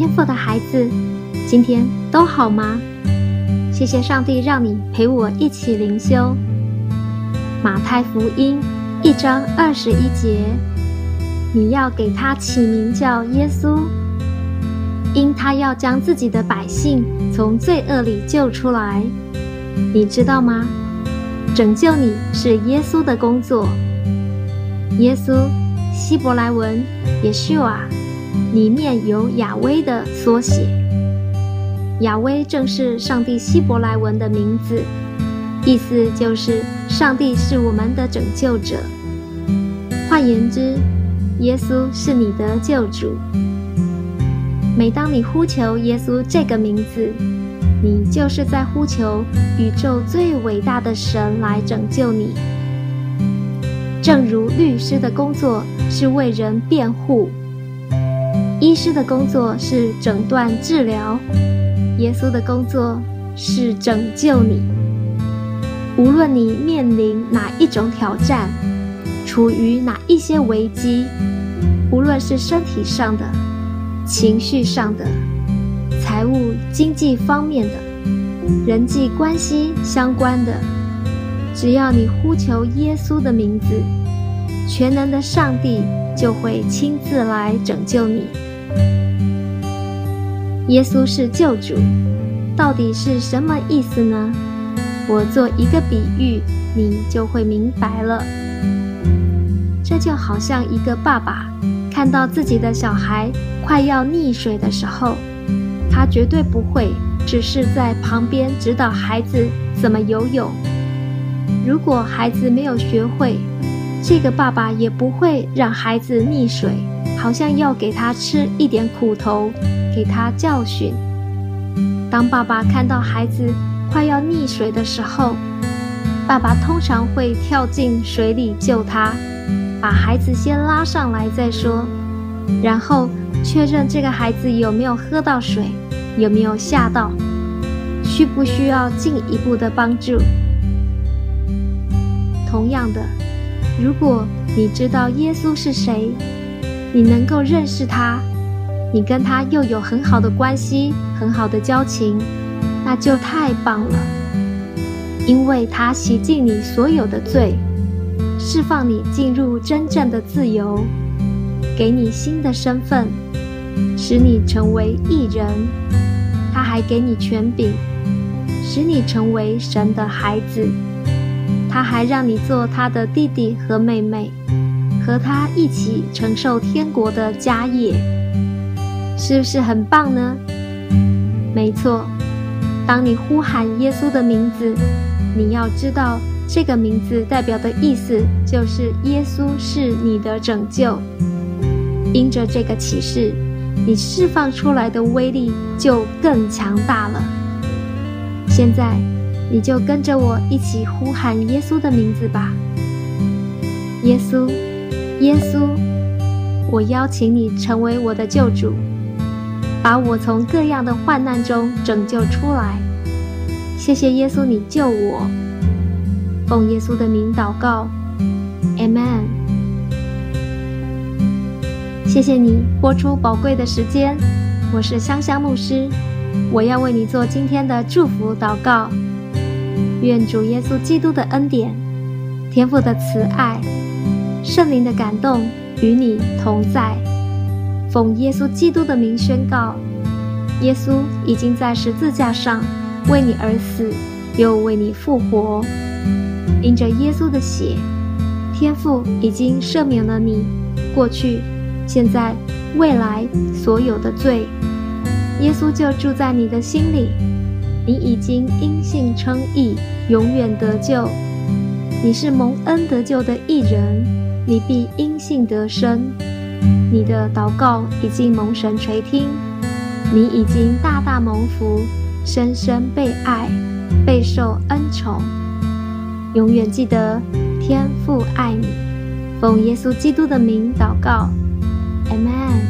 天父的孩子，今天都好吗？谢谢上帝让你陪我一起灵修。马太福音一章二十一节，你要给他起名叫耶稣，因他要将自己的百姓从罪恶里救出来。你知道吗？拯救你是耶稣的工作。耶稣，希伯来文 Yeshua。里面有雅威的缩写，雅威正是上帝希伯来文的名字，意思就是上帝是我们的拯救者。换言之，耶稣是你的救主。每当你呼求耶稣这个名字，你就是在呼求宇宙最伟大的神来拯救你。正如律师的工作是为人辩护。医师的工作是诊断治疗，耶稣的工作是拯救你。无论你面临哪一种挑战，处于哪一些危机，无论是身体上的、情绪上的、财务经济方面的、人际关系相关的，只要你呼求耶稣的名字，全能的上帝就会亲自来拯救你。耶稣是救主，到底是什么意思呢？我做一个比喻，你就会明白了。这就好像一个爸爸看到自己的小孩快要溺水的时候，他绝对不会只是在旁边指导孩子怎么游泳。如果孩子没有学会，这个爸爸也不会让孩子溺水。好像要给他吃一点苦头，给他教训。当爸爸看到孩子快要溺水的时候，爸爸通常会跳进水里救他，把孩子先拉上来再说，然后确认这个孩子有没有喝到水，有没有吓到，需不需要进一步的帮助。同样的，如果你知道耶稣是谁，你能够认识他，你跟他又有很好的关系，很好的交情，那就太棒了。因为他洗净你所有的罪，释放你进入真正的自由，给你新的身份，使你成为艺人。他还给你权柄，使你成为神的孩子。他还让你做他的弟弟和妹妹。和他一起承受天国的家业，是不是很棒呢？没错，当你呼喊耶稣的名字，你要知道这个名字代表的意思就是耶稣是你的拯救。因着这个启示，你释放出来的威力就更强大了。现在，你就跟着我一起呼喊耶稣的名字吧，耶稣。耶稣，我邀请你成为我的救主，把我从各样的患难中拯救出来。谢谢耶稣，你救我。奉耶稣的名祷告，Amen。谢谢你拨出宝贵的时间，我是香香牧师，我要为你做今天的祝福祷告。愿主耶稣基督的恩典，天父的慈爱。圣灵的感动与你同在，奉耶稣基督的名宣告：耶稣已经在十字架上为你而死，又为你复活。因着耶稣的血，天父已经赦免了你过去、现在、未来所有的罪。耶稣就住在你的心里，你已经因信称义，永远得救。你是蒙恩得救的一人。你必因信得生，你的祷告已经蒙神垂听，你已经大大蒙福，深深被爱，备受恩宠。永远记得天父爱你，奉耶稣基督的名祷告，Amen。